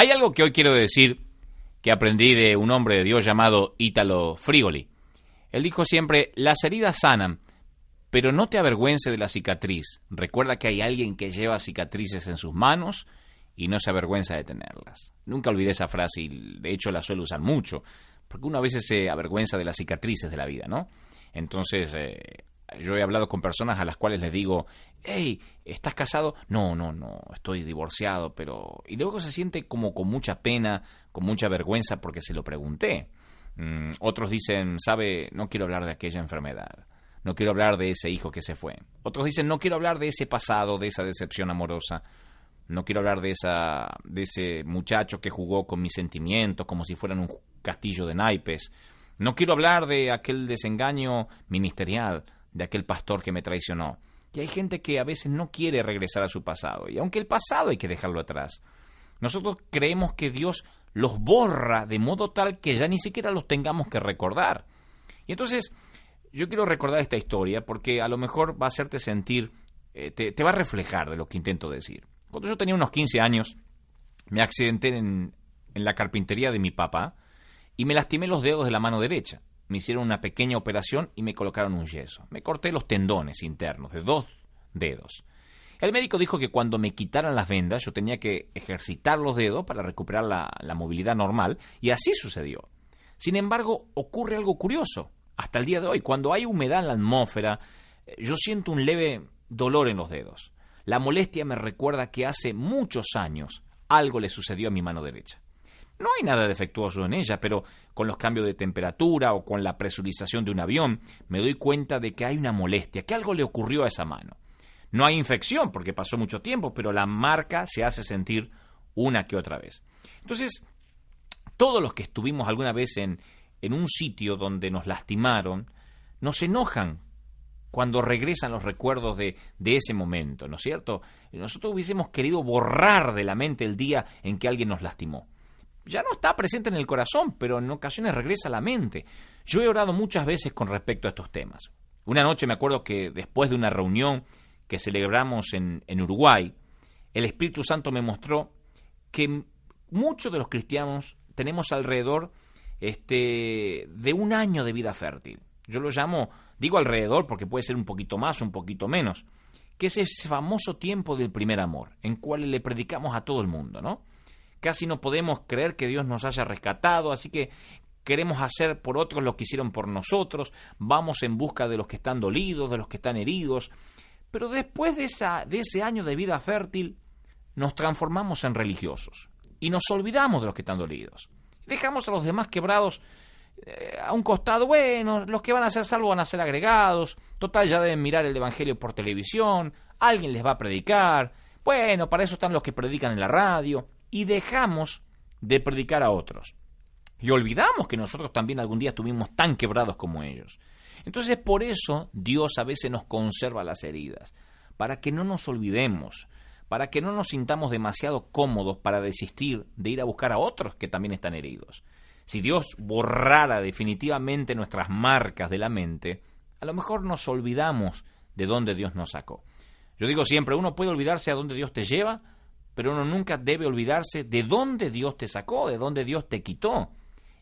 Hay algo que hoy quiero decir que aprendí de un hombre de Dios llamado Ítalo Frigoli. Él dijo siempre, las heridas sanan, pero no te avergüence de la cicatriz. Recuerda que hay alguien que lleva cicatrices en sus manos y no se avergüenza de tenerlas. Nunca olvidé esa frase y de hecho la suelo usar mucho, porque uno a veces se avergüenza de las cicatrices de la vida, ¿no? Entonces, eh, yo he hablado con personas a las cuales les digo, hey, ¿estás casado? No, no, no, estoy divorciado, pero... Y luego se siente como con mucha pena, con mucha vergüenza porque se lo pregunté. Mm, otros dicen, sabe, no quiero hablar de aquella enfermedad, no quiero hablar de ese hijo que se fue. Otros dicen, no quiero hablar de ese pasado, de esa decepción amorosa. No quiero hablar de, esa, de ese muchacho que jugó con mis sentimientos como si fueran un castillo de naipes. No quiero hablar de aquel desengaño ministerial, de aquel pastor que me traicionó. Y hay gente que a veces no quiere regresar a su pasado. Y aunque el pasado hay que dejarlo atrás, nosotros creemos que Dios los borra de modo tal que ya ni siquiera los tengamos que recordar. Y entonces, yo quiero recordar esta historia porque a lo mejor va a hacerte sentir, eh, te, va a reflejar de lo que intento decir. Cuando yo tenía unos 15 años, me accidenté en, en la carpintería de mi papá y me lastimé los dedos de la mano derecha. Me hicieron una pequeña operación y me colocaron un yeso. Me corté los tendones internos de dos dedos. El médico dijo que cuando me quitaran las vendas yo tenía que ejercitar los dedos para recuperar la, movilidad normal y así sucedió. Sin embargo, ocurre algo curioso. Hasta el día de hoy, cuando hay humedad en la atmósfera, eh, yo siento un leve dolor en los dedos. La molestia me recuerda que hace muchos años algo le sucedió a mi mano derecha. No hay nada defectuoso en ella, pero con los cambios de temperatura o con la presurización de un avión, me doy cuenta de que hay una molestia, que algo le ocurrió a esa mano. No hay infección porque pasó mucho tiempo, pero la marca se hace sentir una que otra vez. Entonces, todos los que estuvimos alguna vez en, un sitio donde nos lastimaron, nos enojan cuando regresan los recuerdos de, de, ese momento, ¿no es cierto? Nosotros hubiésemos querido borrar de la mente el día en que alguien nos lastimó. Ya no está presente en el corazón, pero en ocasiones regresa a la mente. Yo he orado muchas veces con respecto a estos temas. Una noche me acuerdo que después de una reunión que celebramos en, en Uruguay, el Espíritu Santo me mostró que muchos de los cristianos tenemos alrededor este, de un año de vida fértil. Yo lo llamo, digo alrededor porque puede ser un poquito más un poquito menos, que es ese famoso tiempo del primer amor, en cual le predicamos a todo el mundo, ¿no? Casi no podemos creer que Dios nos haya rescatado, así que queremos hacer por otros lo que hicieron por nosotros, vamos en busca de los que están dolidos, de los que están heridos, pero después de, esa, de ese año de vida fértil, nos transformamos en religiosos y nos olvidamos de los que están dolidos. Dejamos a los demás quebrados eh, a un costado. Bueno, los que van a ser salvos van a ser agregados. Total, ya deben mirar el Evangelio por televisión. Alguien les va a predicar. Bueno, para eso están los que predican en la radio. Y dejamos de predicar a otros. Y olvidamos que nosotros también algún día estuvimos tan quebrados como ellos. Entonces por eso Dios a veces nos conserva las heridas, para que no nos olvidemos, para que no nos sintamos demasiado cómodos para desistir de ir a buscar a otros que también están heridos. Si Dios borrara definitivamente nuestras marcas de la mente, a lo mejor nos olvidamos de dónde Dios nos sacó. Yo digo siempre, uno puede olvidarse a dónde Dios te lleva, pero uno nunca debe olvidarse de dónde Dios te sacó, de dónde Dios te quitó.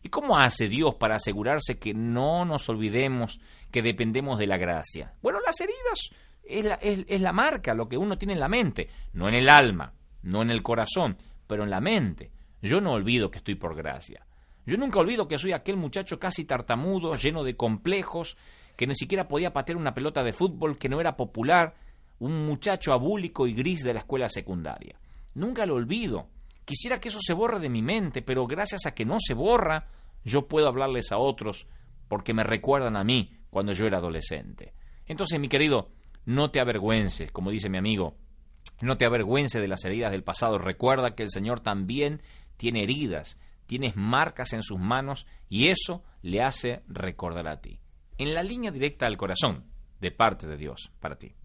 ¿Y cómo hace Dios para asegurarse que no nos olvidemos que dependemos de la gracia? Bueno, las heridas es la, es, la marca, lo que uno tiene en la mente, no en el alma, no en el corazón, pero en la mente. Yo no olvido que estoy por gracia. Yo nunca olvido que soy aquel muchacho casi tartamudo, lleno de complejos, que ni siquiera podía patear una pelota de fútbol, que no era popular, un muchacho abúlico y gris de la escuela secundaria. Nunca lo olvido. Quisiera que eso se borre de mi mente, pero gracias a que no se borra, yo puedo hablarles a otros porque me recuerdan a mí cuando yo era adolescente. Entonces, mi querido, no te avergüences, como dice mi amigo, no te avergüences de las heridas del pasado. Recuerda que el Señor también tiene heridas, tienes marcas en sus manos y eso le hace recordar a ti. En la línea directa al corazón, de parte de Dios, para ti.